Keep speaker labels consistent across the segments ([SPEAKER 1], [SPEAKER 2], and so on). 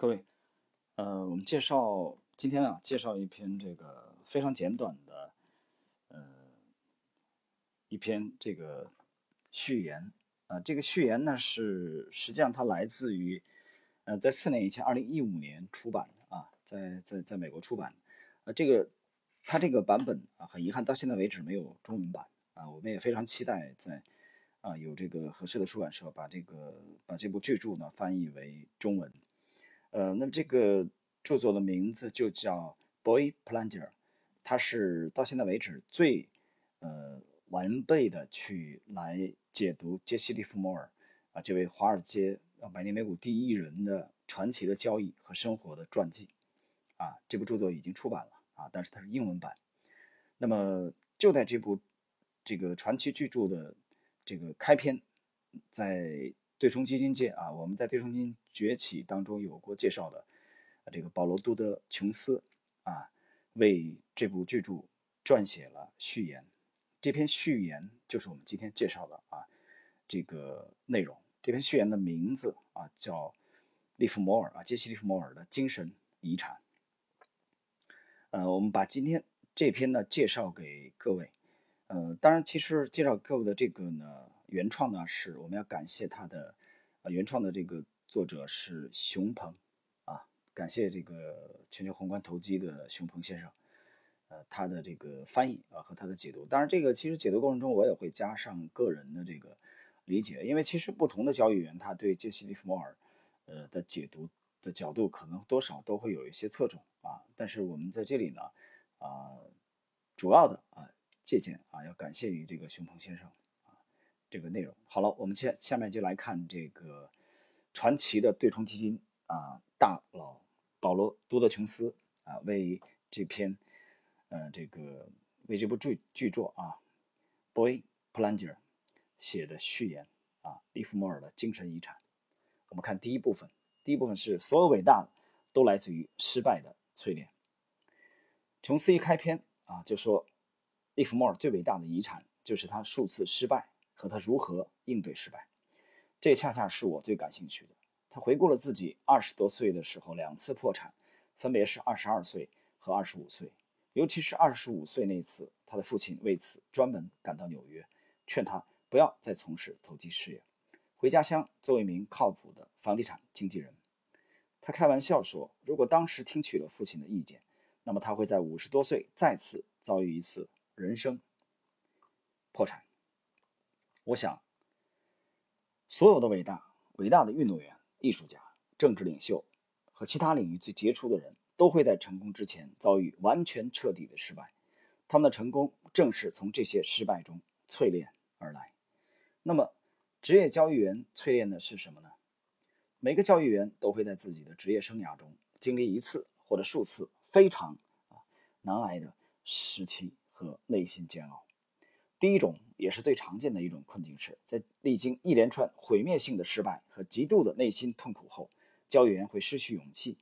[SPEAKER 1] 各位，呃，我们介绍今天啊，介绍一篇这个非常简短的，呃，一篇这个序言啊。这个序言呢是实际上它来自于，呃，在四年以前，二零一五年出版的啊，在在在美国出版。呃，这个它这个版本啊，很遗憾到现在为止没有中文版啊。我们也非常期待在啊有这个合适的出版社把这个把这部巨著呢翻译为中文。呃，那么这个著作的名字就叫《Boy Plunger》，它是到现在为止最呃完备的去来解读杰西·利弗莫尔啊这位华尔街啊百年美股第一人的传奇的交易和生活的传记啊。这部著作已经出版了啊，但是它是英文版。那么就在这部这个传奇巨著的这个开篇，在。对冲基金界啊，我们在对冲基金崛起当中有过介绍的，这个保罗·杜德·琼斯啊，为这部巨著撰写了序言。这篇序言就是我们今天介绍的啊这个内容。这篇序言的名字啊叫利弗摩尔啊，杰西·利弗摩尔的精神遗产。呃，我们把今天这篇呢介绍给各位。呃，当然，其实介绍各位的这个呢。原创呢是我们要感谢他的，呃，原创的这个作者是熊鹏，啊，感谢这个全球宏观投机的熊鹏先生，呃，他的这个翻译啊和他的解读。当然，这个其实解读过程中我也会加上个人的这个理解，因为其实不同的交易员他对杰西·利弗莫尔，呃的解读的角度可能多少都会有一些侧重啊。但是我们在这里呢，啊，主要的啊借鉴啊要感谢于这个熊鹏先生。这个内容好了，我们下下面就来看这个传奇的对冲基金啊大佬保罗·多德琼斯啊为这篇呃这个为这部剧剧作啊《Boy Plunger》写的序言啊利弗莫尔的精神遗产。我们看第一部分，第一部分是所有伟大的都来自于失败的淬炼。琼斯一开篇啊就说，利弗莫尔最伟大的遗产就是他数次失败。和他如何应对失败，这恰恰是我最感兴趣的。他回顾了自己二十多岁的时候两次破产，分别是二十二岁和二十五岁。尤其是二十五岁那次，他的父亲为此专门赶到纽约，劝他不要再从事投机事业，回家乡做一名靠谱的房地产经纪人。他开玩笑说，如果当时听取了父亲的意见，那么他会在五十多岁再次遭遇一次人生破产。我想，所有的伟大、伟大的运动员、艺术家、政治领袖和其他领域最杰出的人，都会在成功之前遭遇完全彻底的失败。他们的成功正是从这些失败中淬炼而来。那么，职业交易员淬炼的是什么呢？每个交易员都会在自己的职业生涯中经历一次或者数次非常啊难挨的时期和内心煎熬。第一种也是最常见的一种困境是，在历经一连串毁灭性的失败和极度的内心痛苦后，交易员会失去勇气，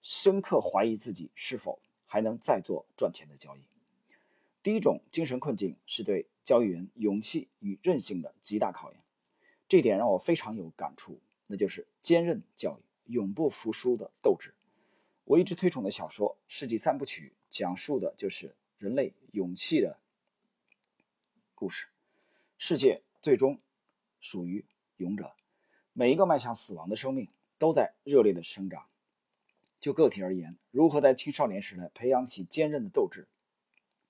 [SPEAKER 1] 深刻怀疑自己是否还能再做赚钱的交易。第一种精神困境是对交易员勇气与韧性的极大考验，这点让我非常有感触，那就是坚韧教育、永不服输的斗志。我一直推崇的小说《世纪三部曲》讲述的就是人类勇气的。故事，世界最终属于勇者。每一个迈向死亡的生命都在热烈的生长。就个体而言，如何在青少年时代培养起坚韧的斗志，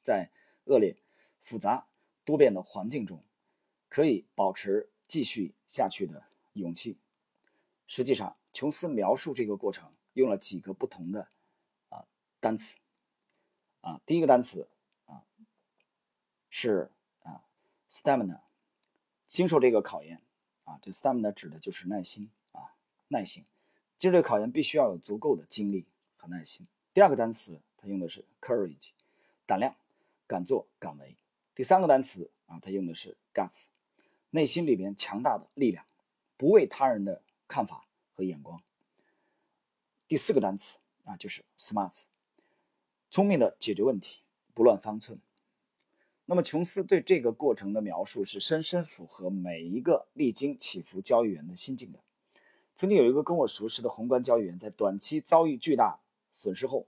[SPEAKER 1] 在恶劣、复杂、多变的环境中，可以保持继续下去的勇气。实际上，琼斯描述这个过程用了几个不同的啊单词啊，第一个单词啊是。stamina，经受这个考验啊，这 stamina 指的就是耐心啊，耐心。接受这个考验必须要有足够的精力和耐心。第二个单词，它用的是 courage，胆量，敢做敢为。第三个单词啊，它用的是 guts，内心里边强大的力量，不为他人的看法和眼光。第四个单词啊，就是 smart，聪明的解决问题，不乱方寸。那么，琼斯对这个过程的描述是深深符合每一个历经起伏交易员的心境的。曾经有一个跟我熟识的宏观交易员，在短期遭遇巨大损失后，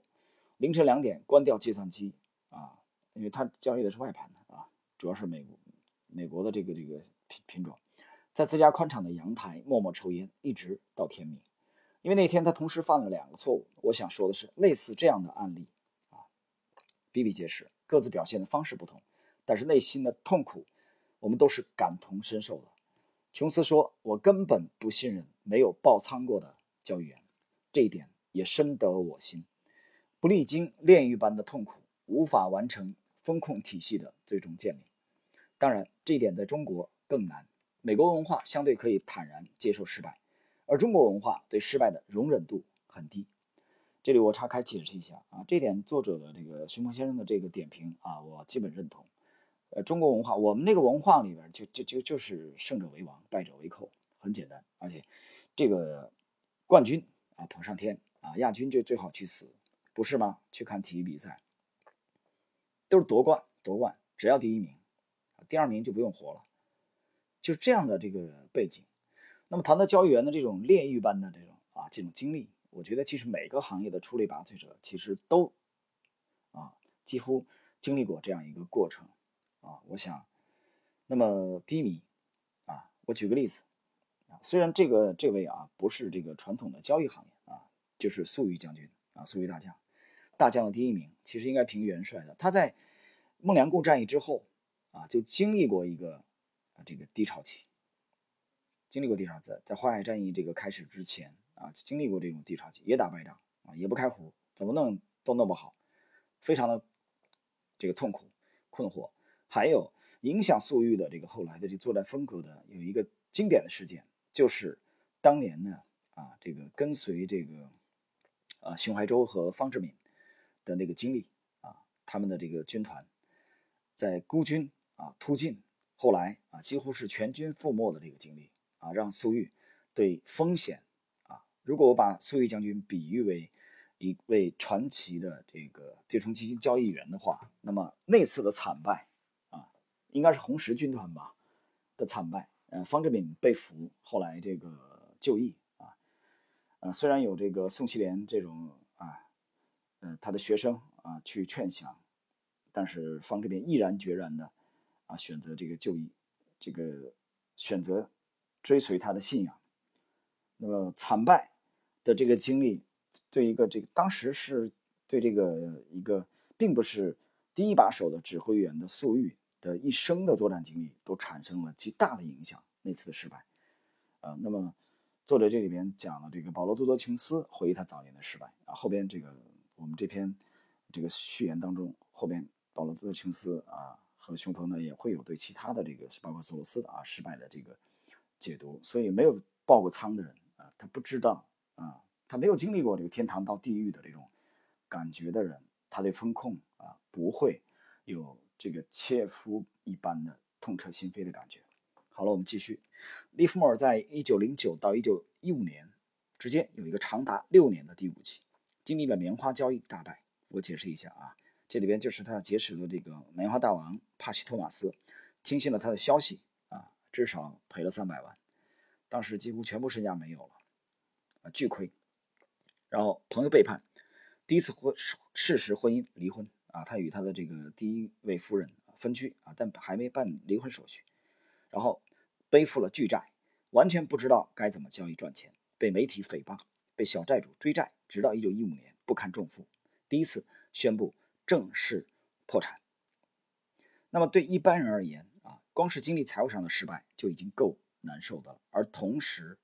[SPEAKER 1] 凌晨两点关掉计算机啊，因为他交易的是外盘的啊，主要是美国美国的这个这个品品种，在自家宽敞的阳台默默抽烟，一直到天明。因为那天他同时犯了两个错误。我想说的是，类似这样的案例啊，比比皆是，各自表现的方式不同，但是内心的痛苦，我们都是感同身受的。琼斯说：“我根本不信任没有爆仓过的交易员，这一点也深得我心。不历经炼狱般的痛苦，无法完成风控体系的最终建立。当然，这一点在中国更难。美国文化相对可以坦然接受失败，而中国文化对失败的容忍度很低。这里我岔开解释一下啊，这点作者的这个徐鹏先生的这个点评啊，我基本认同。”呃，中国文化，我们那个文化里边就就就就是胜者为王，败者为寇，很简单。而且，这个冠军啊捧上天啊，亚军就最好去死，不是吗？去看体育比赛，都是夺冠夺冠，只要第一名，第二名就不用活了，就是这样的这个背景。那么谈到交易员的这种炼狱般的这种啊这种经历，我觉得其实每个行业的出类拔萃者其实都啊几乎经历过这样一个过程。啊，我想，那么低迷啊，我举个例子啊，虽然这个这位啊不是这个传统的交易行业啊，就是粟裕将军啊，粟裕大将，大将的第一名，其实应该评元帅的。他在孟良崮战役之后啊，就经历过一个啊这个低潮期，经历过低潮，期在淮海战役这个开始之前啊，经历过这种低潮期，也打败仗啊，也不开胡，怎么弄都弄不好，非常的这个痛苦困惑。还有影响粟裕的这个后来的这作战风格的有一个经典的事件，就是当年呢啊这个跟随这个啊熊怀洲和方志敏的那个经历啊，他们的这个军团在孤军啊突进，后来啊几乎是全军覆没的这个经历啊，让粟裕对风险啊，如果我把粟裕将军比喻为一位传奇的这个对冲基金交易员的话，那么那次的惨败。应该是红十军团吧的惨败，呃，方志敏被俘，后来这个就义啊，呃，虽然有这个宋希濂这种啊，呃，他的学生啊去劝降，但是方志敏毅然决然的啊选择这个就义，这个选择追随他的信仰。那么惨败的这个经历，对一个这个当时是对这个一个并不是第一把手的指挥员的粟裕。的一生的作战经历都产生了极大的影响。那次的失败，呃，那么作者这里边讲了这个保罗·多德琼斯回忆他早年的失败啊。后边这个我们这篇这个序言当中，后边保罗·多德琼斯啊和熊鹏呢也会有对其他的这个包括索罗斯的啊失败的这个解读。所以没有爆过仓的人啊，他不知道啊，他没有经历过这个天堂到地狱的这种感觉的人，他对风控啊不会有。这个切肤一般的痛彻心扉的感觉。好了，我们继续。利弗莫尔在一九零九到一九一五年之间有一个长达六年的低谷期，经历了棉花交易大败。我解释一下啊，这里边就是他结识了这个棉花大王帕西托马斯，听信了他的消息啊，至少赔了三百万，当时几乎全部身家没有了，啊，巨亏。然后朋友背叛，第一次婚事实婚姻离婚。啊，他与他的这个第一位夫人分居啊，但还没办离婚手续，然后背负了巨债，完全不知道该怎么交易赚钱，被媒体诽谤，被小债主追债，直到一九一五年不堪重负，第一次宣布正式破产。那么对一般人而言啊，光是经历财务上的失败就已经够难受的了，而同时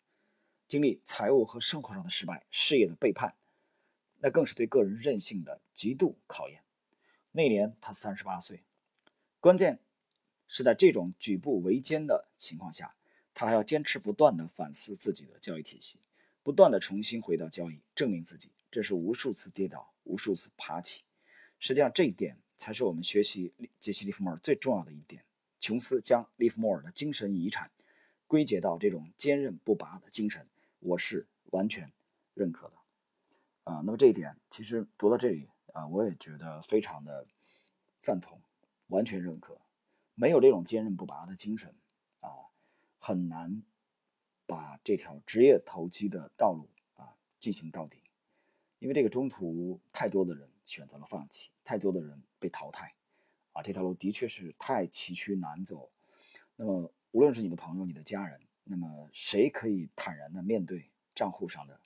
[SPEAKER 1] 经历财务和生活上的失败、事业的背叛，那更是对个人韧性的极度考验。那年他三十八岁，关键是在这种举步维艰的情况下，他还要坚持不断的反思自己的交易体系，不断的重新回到交易，证明自己。这是无数次跌倒，无数次爬起。实际上，这一点才是我们学习杰西·利弗莫尔最重要的一点。琼斯将利弗莫尔的精神遗产归结到这种坚韧不拔的精神，我是完全认可的。啊，那么这一点其实读到这里。啊，我也觉得非常的赞同，完全认可。没有这种坚韧不拔的精神，啊，很难把这条职业投机的道路啊进行到底，因为这个中途太多的人选择了放弃，太多的人被淘汰，啊，这条路的确是太崎岖难走。那么，无论是你的朋友、你的家人，那么谁可以坦然的面对账户上的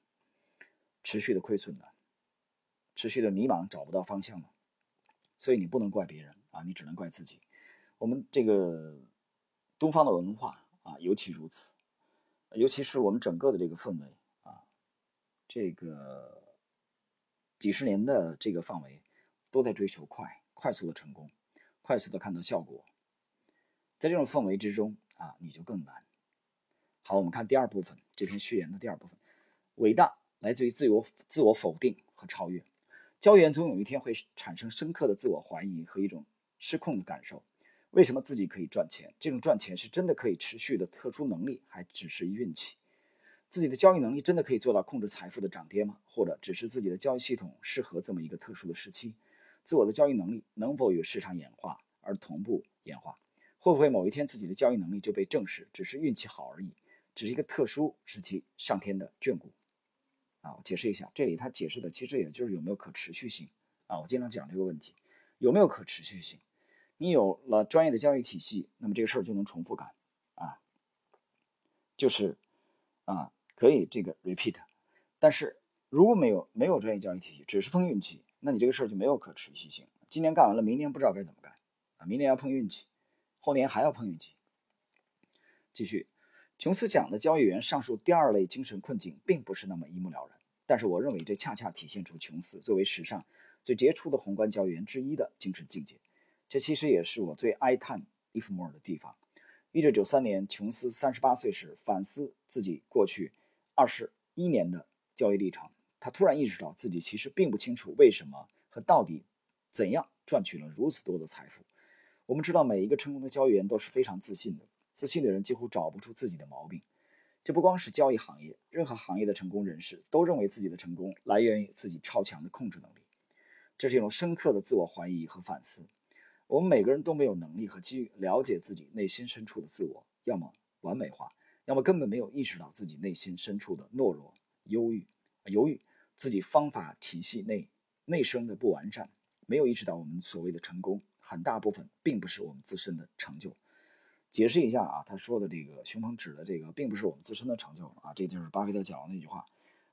[SPEAKER 1] 持续的亏损呢？持续的迷茫，找不到方向了？所以你不能怪别人啊，你只能怪自己。我们这个东方的文化啊，尤其如此。尤其是我们整个的这个氛围啊，这个几十年的这个范围，都在追求快、快速的成功，快速的看到效果。在这种氛围之中啊，你就更难。好，我们看第二部分这篇序言的第二部分：伟大来自于自由、自我否定和超越。交易员总有一天会产生深刻的自我怀疑和一种失控的感受。为什么自己可以赚钱？这种赚钱是真的可以持续的特殊能力，还只是运气？自己的交易能力真的可以做到控制财富的涨跌吗？或者只是自己的交易系统适合这么一个特殊的时期？自我的交易能力能否与市场演化而同步演化？会不会某一天自己的交易能力就被证实只是运气好而已，只是一个特殊时期上天的眷顾？啊，我解释一下，这里他解释的其实也就是有没有可持续性啊。我经常讲这个问题，有没有可持续性？你有了专业的交易体系，那么这个事儿就能重复干，啊，就是啊，可以这个 repeat。但是如果没有没有专业交易体系，只是碰运气，那你这个事儿就没有可持续性。今年干完了，明年不知道该怎么干啊，明年要碰运气，后年还要碰运气。继续，琼斯讲的交易员上述第二类精神困境并不是那么一目了然，但是我认为这恰恰体现出琼斯作为史上最杰出的宏观交易员之一的精神境界。这其实也是我最哀叹伊夫莫尔的地方。一九九三年，琼斯三十八岁时反思自己过去二十一年的交易历程，他突然意识到自己其实并不清楚为什么和到底怎样赚取了如此多的财富。我们知道，每一个成功的交易员都是非常自信的，自信的人几乎找不出自己的毛病。这不光是交易行业，任何行业的成功人士都认为自己的成功来源于自己超强的控制能力。这是一种深刻的自我怀疑和反思。我们每个人都没有能力和机遇了解自己内心深处的自我，要么完美化，要么根本没有意识到自己内心深处的懦弱、忧郁、犹豫，自己方法体系内内生的不完善，没有意识到我们所谓的成功，很大部分并不是我们自身的成就。解释一下啊，他说的这个熊鹏指的这个，并不是我们自身的成就啊，这就是巴菲特讲的那句话：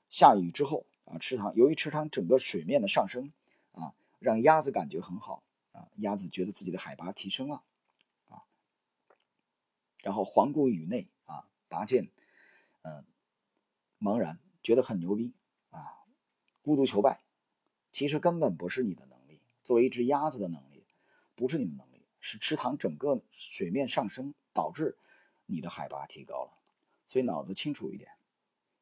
[SPEAKER 1] 下雨之后啊，池塘由于池塘整个水面的上升啊，让鸭子感觉很好。啊，鸭子觉得自己的海拔提升了，啊，然后环顾宇内啊，拔剑，嗯，茫然，觉得很牛逼啊，孤独求败，其实根本不是你的能力，作为一只鸭子的能力，不是你的能力，是池塘整个水面上升导致你的海拔提高了，所以脑子清楚一点，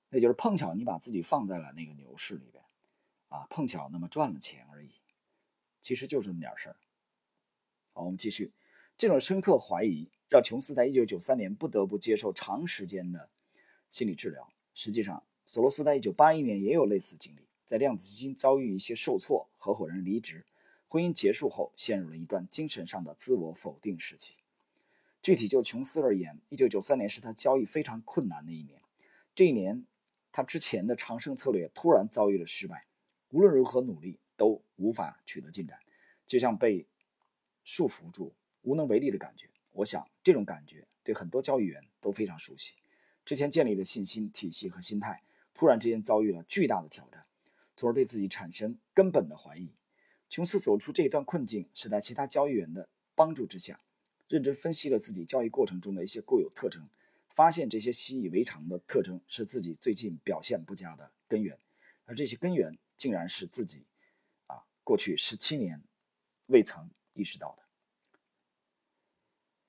[SPEAKER 1] 那就是碰巧你把自己放在了那个牛市里边，啊，碰巧那么赚了钱而已。其实就这么点事儿。好，我们继续。这种深刻怀疑让琼斯在1993年不得不接受长时间的心理治疗。实际上，索罗斯在1981年也有类似经历，在量子基金遭遇一些受挫，合伙人离职，婚姻结束后，陷入了一段精神上的自我否定时期。具体就琼斯而言，1993年是他交易非常困难的一年。这一年，他之前的长胜策略突然遭遇了失败，无论如何努力。都无法取得进展，就像被束缚住、无能为力的感觉。我想这种感觉对很多交易员都非常熟悉。之前建立的信心体系和心态，突然之间遭遇了巨大的挑战，从而对自己产生根本的怀疑。琼斯走出这一段困境，是在其他交易员的帮助之下，认真分析了自己交易过程中的一些固有特征，发现这些习以为常的特征是自己最近表现不佳的根源，而这些根源竟然是自己。啊过去十七年未曾意识到的，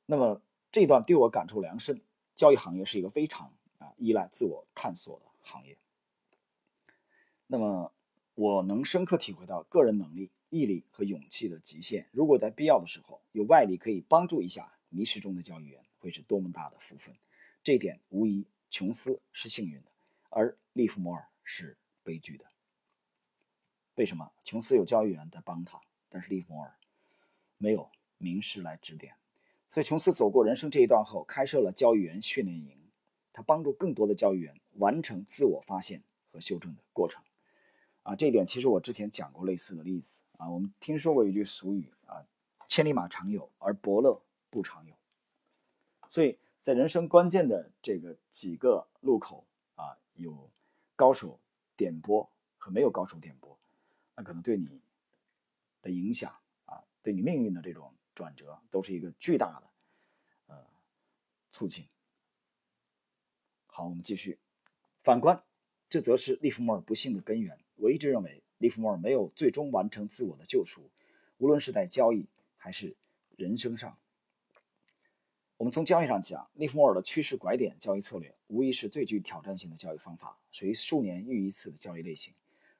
[SPEAKER 1] 那么这段对我感触良深。交易行业是一个非常啊依赖自我探索的行业。那么我能深刻体会到个人能力、毅力和勇气的极限。如果在必要的时候有外力可以帮助一下迷失中的交易员，会是多么大的福分。这一点无疑，琼斯是幸运的，而利弗莫尔是悲剧的。为什么琼斯有交易员在帮他，但是利弗莫尔没有名师来指点？所以琼斯走过人生这一段后，开设了交易员训练营，他帮助更多的交易员完成自我发现和修正的过程。啊，这一点其实我之前讲过类似的例子啊。我们听说过一句俗语啊，“千里马常有，而伯乐不常有。”所以在人生关键的这个几个路口啊，有高手点拨和没有高手点拨，那可能对你的影响啊，对你命运的这种转折，都是一个巨大的呃促进。好，我们继续。反观，这则是利弗莫尔不幸的根源。我一直认为，利弗莫尔没有最终完成自我的救赎，无论是在交易还是人生上。我们从交易上讲，利弗莫尔的趋势拐点交易策略无疑是最具挑战性的交易方法，属于数年遇一次的交易类型。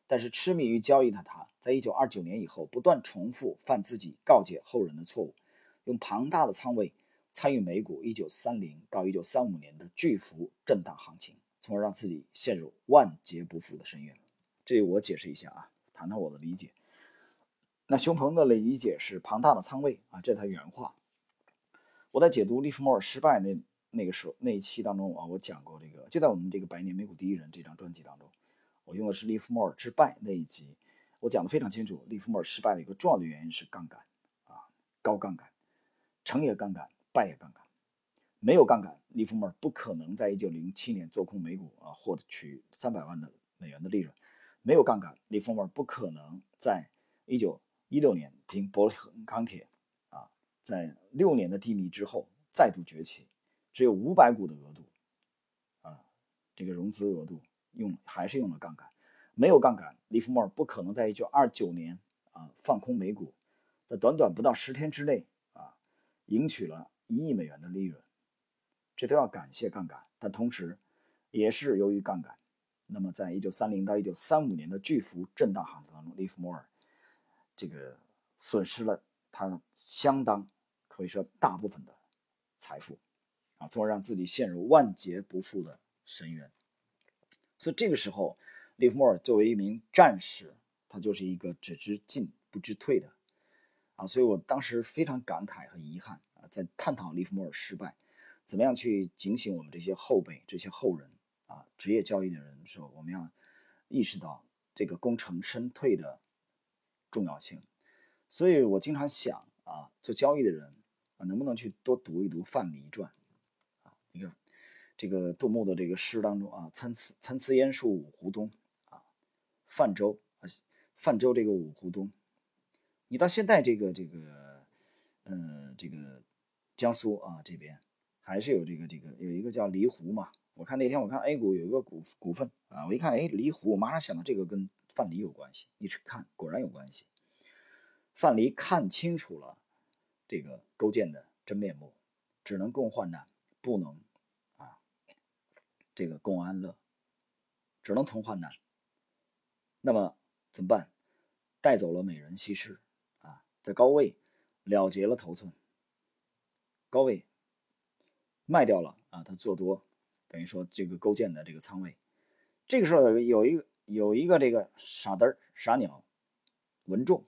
[SPEAKER 1] 但是，痴迷于交易的他，在一九二九年以后不断重复犯自己告诫后人的错误，用庞大的仓位参与美股一九三零到一九三五年的巨幅震荡行情，从而让自己陷入万劫不复的深渊。这我解释一下啊，谈谈我的理解。那熊鹏的理解是庞大的仓位啊，这是他原话。我在解读利弗莫尔失败那那个时候那一期当中啊，我讲过这个，就在我们这个《百年美股第一人》这张专辑当中，我用的是利弗莫尔之败那一集，我讲的非常清楚。利弗莫尔失败的一个重要的原因是杠杆啊，高杠杆，成也杠杆，败也杠杆。没有杠杆，利弗莫尔不可能在一九零七年做空美股啊，获取三百万的美元的利润。没有杠杆，利弗莫尔不可能在一九一六年凭伯克钢铁啊，在六年的低迷之后再度崛起。只有五百股的额度啊，这个融资额度用还是用了杠杆。没有杠杆，利弗莫尔不可能在一九二九年啊放空美股，在短短不到十天之内啊，赢取了一亿美元的利润。这都要感谢杠杆，但同时也是由于杠杆。那么，在一九三零到一九三五年的巨幅震荡行情当中，利弗莫尔这个损失了他相当可以说大部分的财富啊，从而让自己陷入万劫不复的深渊。所以这个时候，利弗莫尔作为一名战士，他就是一个只知进不知退的啊。所以我当时非常感慨和遗憾啊，在探讨利弗莫尔失败，怎么样去警醒我们这些后辈、这些后人。啊，职业交易的人说，我们要意识到这个功成身退的重要性。所以我经常想啊，做交易的人啊，能不能去多读一读《范蠡传》啊？你看这个杜牧的这个诗当中啊，“参差参差烟树五湖东”啊，泛舟啊，泛舟这个五湖东，你到现在这个这个呃这个江苏啊这边还是有这个这个有一个叫蠡湖嘛。我看那天我看 A 股有一个股股份啊，我一看，哎，离湖，我马上想到这个跟范蠡有关系，一直看，果然有关系。范蠡看清楚了这个勾践的真面目，只能共患难，不能啊，这个共安乐，只能同患难。那么怎么办？带走了美人西施啊，在高位了结了头寸，高位卖掉了啊，他做多。等于说这个勾践的这个仓位，这个时候有一个有一个这个傻嘚儿傻鸟文仲。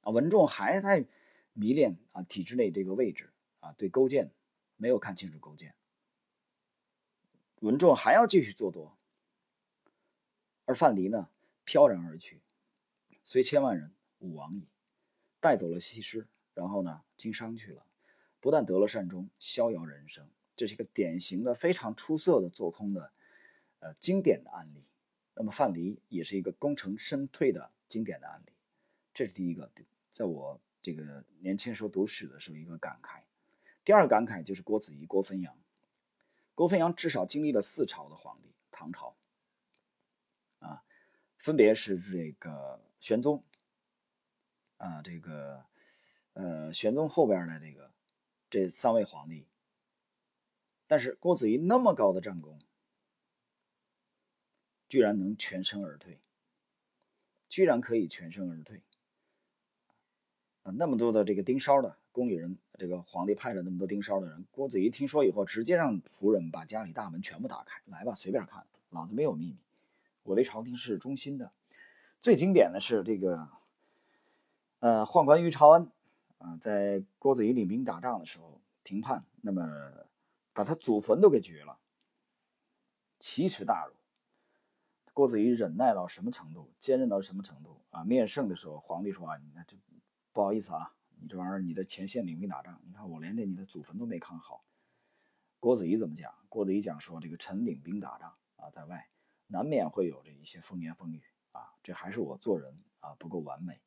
[SPEAKER 1] 啊，文仲还在迷恋啊体制内这个位置啊，对勾践没有看清楚勾践，文仲还要继续做多，而范蠡呢飘然而去，随千万人吾往矣，带走了西施，然后呢经商去了，不但得了善终，逍遥人生。这是一个典型的、非常出色的做空的，呃，经典的案例。那么范蠡也是一个功成身退的经典的案例。这是第一个，在我这个年轻时候读史的时候一个感慨。第二个感慨就是郭子仪、郭汾阳。郭汾阳至少经历了四朝的皇帝，唐朝，啊，分别是这个玄宗，啊，这个，呃，玄宗后边的这个这三位皇帝。但是郭子仪那么高的战功，居然能全身而退，居然可以全身而退啊！那么多的这个盯梢的宫里人，这个皇帝派了那么多盯梢的人，郭子仪听说以后，直接让仆人把家里大门全部打开，来吧，随便看，老子没有秘密，我对朝廷是忠心的。最经典的是这个，呃，宦官于朝恩啊，在郭子仪领兵打仗的时候评判，那么。把他祖坟都给掘了，奇耻大辱。郭子仪忍耐到什么程度，坚韧到什么程度啊？面圣的时候，皇帝说啊，你这不好意思啊，你这玩意儿你的前线领兵打仗，你看我连这你的祖坟都没看好。郭子仪怎么讲？郭子仪讲说，这个臣领兵打仗啊，在外难免会有这一些风言风语啊，这还是我做人啊不够完美。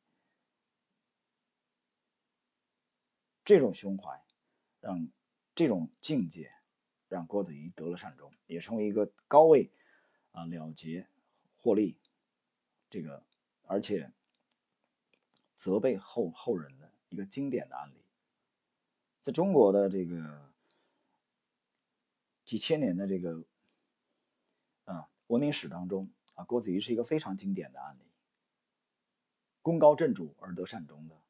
[SPEAKER 1] 这种胸怀，让这种境界，让郭子仪得了善终，也成为一个高位啊了结。获利，这个而且责备后后人的一个经典的案例，在中国的这个几千年的这个啊文明史当中啊，郭子仪是一个非常经典的案例，功高震主而得善终的。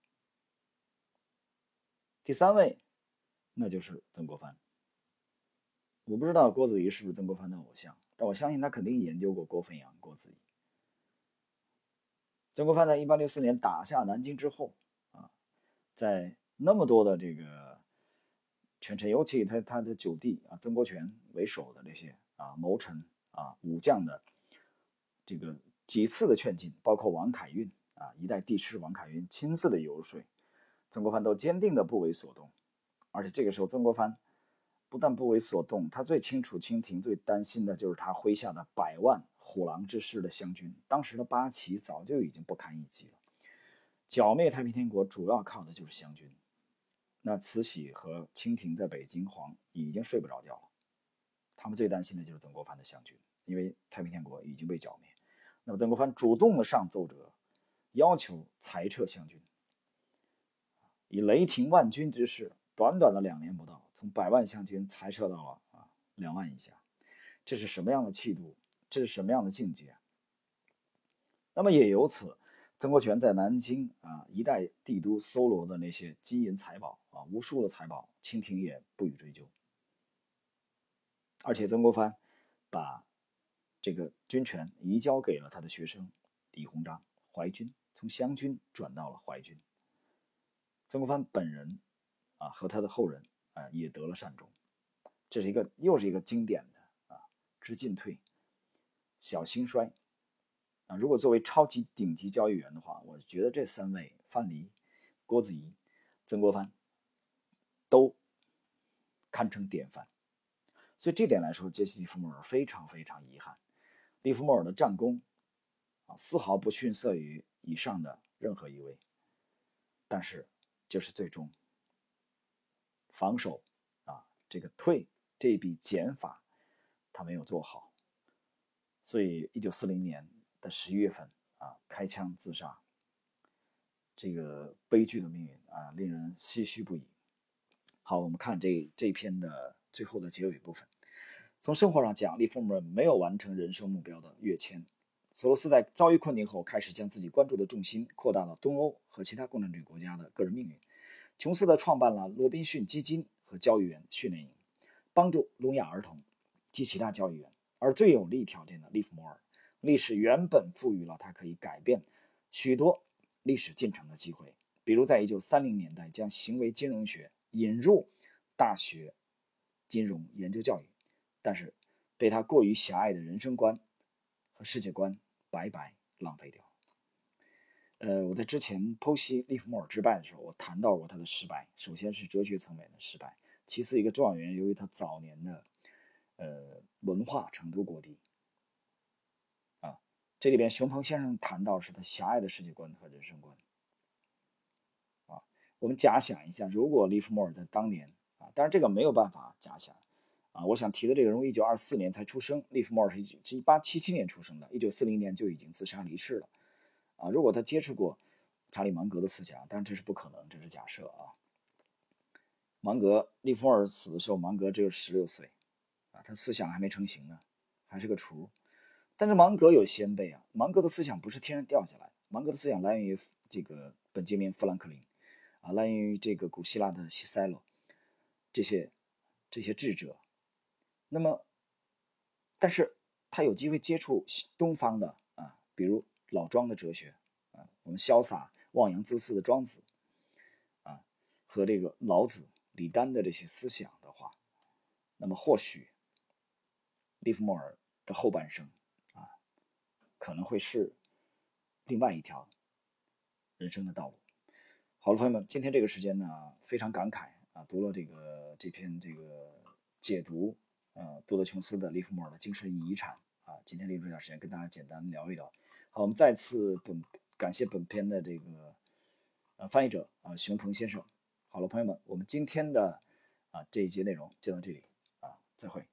[SPEAKER 1] 第三位，那就是曾国藩。我不知道郭子仪是不是曾国藩的偶像。但我相信他肯定研究过郭汾阳、郭子仪。曾国藩在一八六四年打下南京之后，啊，在那么多的这个权臣，尤其他他的九弟啊，曾国荃为首的这些啊谋臣啊武将的这个几次的劝进，包括王凯运啊一代帝师王凯运亲自的游说，曾国藩都坚定的不为所动。而且这个时候，曾国藩。不但不为所动，他最清楚清廷最担心的就是他麾下的百万虎狼之师的湘军。当时的八旗早就已经不堪一击了，剿灭太平天国主要靠的就是湘军。那慈禧和清廷在北京皇已经睡不着觉了，他们最担心的就是曾国藩的湘军，因为太平天国已经被剿灭。那么曾国藩主动的上奏折，要求裁撤湘军，以雷霆万钧之势。短短的两年不到，从百万湘军裁撤到了啊两万以下，这是什么样的气度？这是什么样的境界？那么也由此，曾国荃在南京啊一代帝都搜罗的那些金银财宝啊，无数的财宝，清廷也不予追究。而且曾国藩把这个军权移交给了他的学生李鸿章，淮军从湘军转到了淮军。曾国藩本人。啊，和他的后人啊也得了善终，这是一个又是一个经典的啊，知进退，小兴衰啊。如果作为超级顶级交易员的话，我觉得这三位范蠡、郭子仪、曾国藩都堪称典范。所以这点来说，杰西·利弗莫尔非常非常遗憾，利弗莫尔的战功啊丝毫不逊色于以上的任何一位，但是就是最终。防守啊，这个退这笔减法，他没有做好，所以一九四零年的十一月份啊，开枪自杀，这个悲剧的命运啊，令人唏嘘不已。好，我们看这这篇的最后的结尾部分。从生活上讲，利弗莫尔没有完成人生目标的跃迁。索罗斯在遭遇困境后，开始将自己关注的重心扩大到东欧和其他共产主义国家的个人命运。琼斯的创办了罗宾逊基金和教育员训练营，帮助聋哑儿童及其他教育员。而最有利条件的利弗莫尔，历史原本赋予了他可以改变许多历史进程的机会，比如在1930年代将行为金融学引入大学金融研究教育，但是被他过于狭隘的人生观和世界观白白浪费掉。呃，我在之前剖析利弗莫尔之败的时候，我谈到过他的失败。首先是哲学层面的失败，其次一个重要原因，由于他早年的呃文化程度过低。啊，这里边熊鹏先生谈到是他狭隘的世界观和人生观。啊，我们假想一下，如果利弗莫尔在当年啊，当然这个没有办法假想。啊，我想提的这个人物，一九二四年才出生，利弗莫尔是一八七七年出生的，一九四零年就已经自杀离世了。啊，如果他接触过查理芒格的思想，当然这是不可能，这是假设啊。芒格，利弗尔死的时候，芒格只有十六岁，啊，他思想还没成型呢，还是个雏。但是芒格有先辈啊，芒格的思想不是天上掉下来，芒格的思想来源于这个本杰明·富兰克林，啊，来源于这个古希腊的西塞罗，这些这些智者。那么，但是他有机会接触东方的啊，比如。老庄的哲学啊，我们潇洒妄扬自私的庄子啊，和这个老子、李丹的这些思想的话，那么或许利弗莫尔的后半生啊，可能会是另外一条人生的道路。好了，朋友们，今天这个时间呢，非常感慨啊，读了这个这篇这个解读呃多德琼斯的利弗莫尔的精神遗产啊，今天利用这点时间跟大家简单聊一聊。我们再次本感谢本片的这个呃翻译者啊熊鹏先生。好了，朋友们，我们今天的啊这一节内容就到这里啊，再会。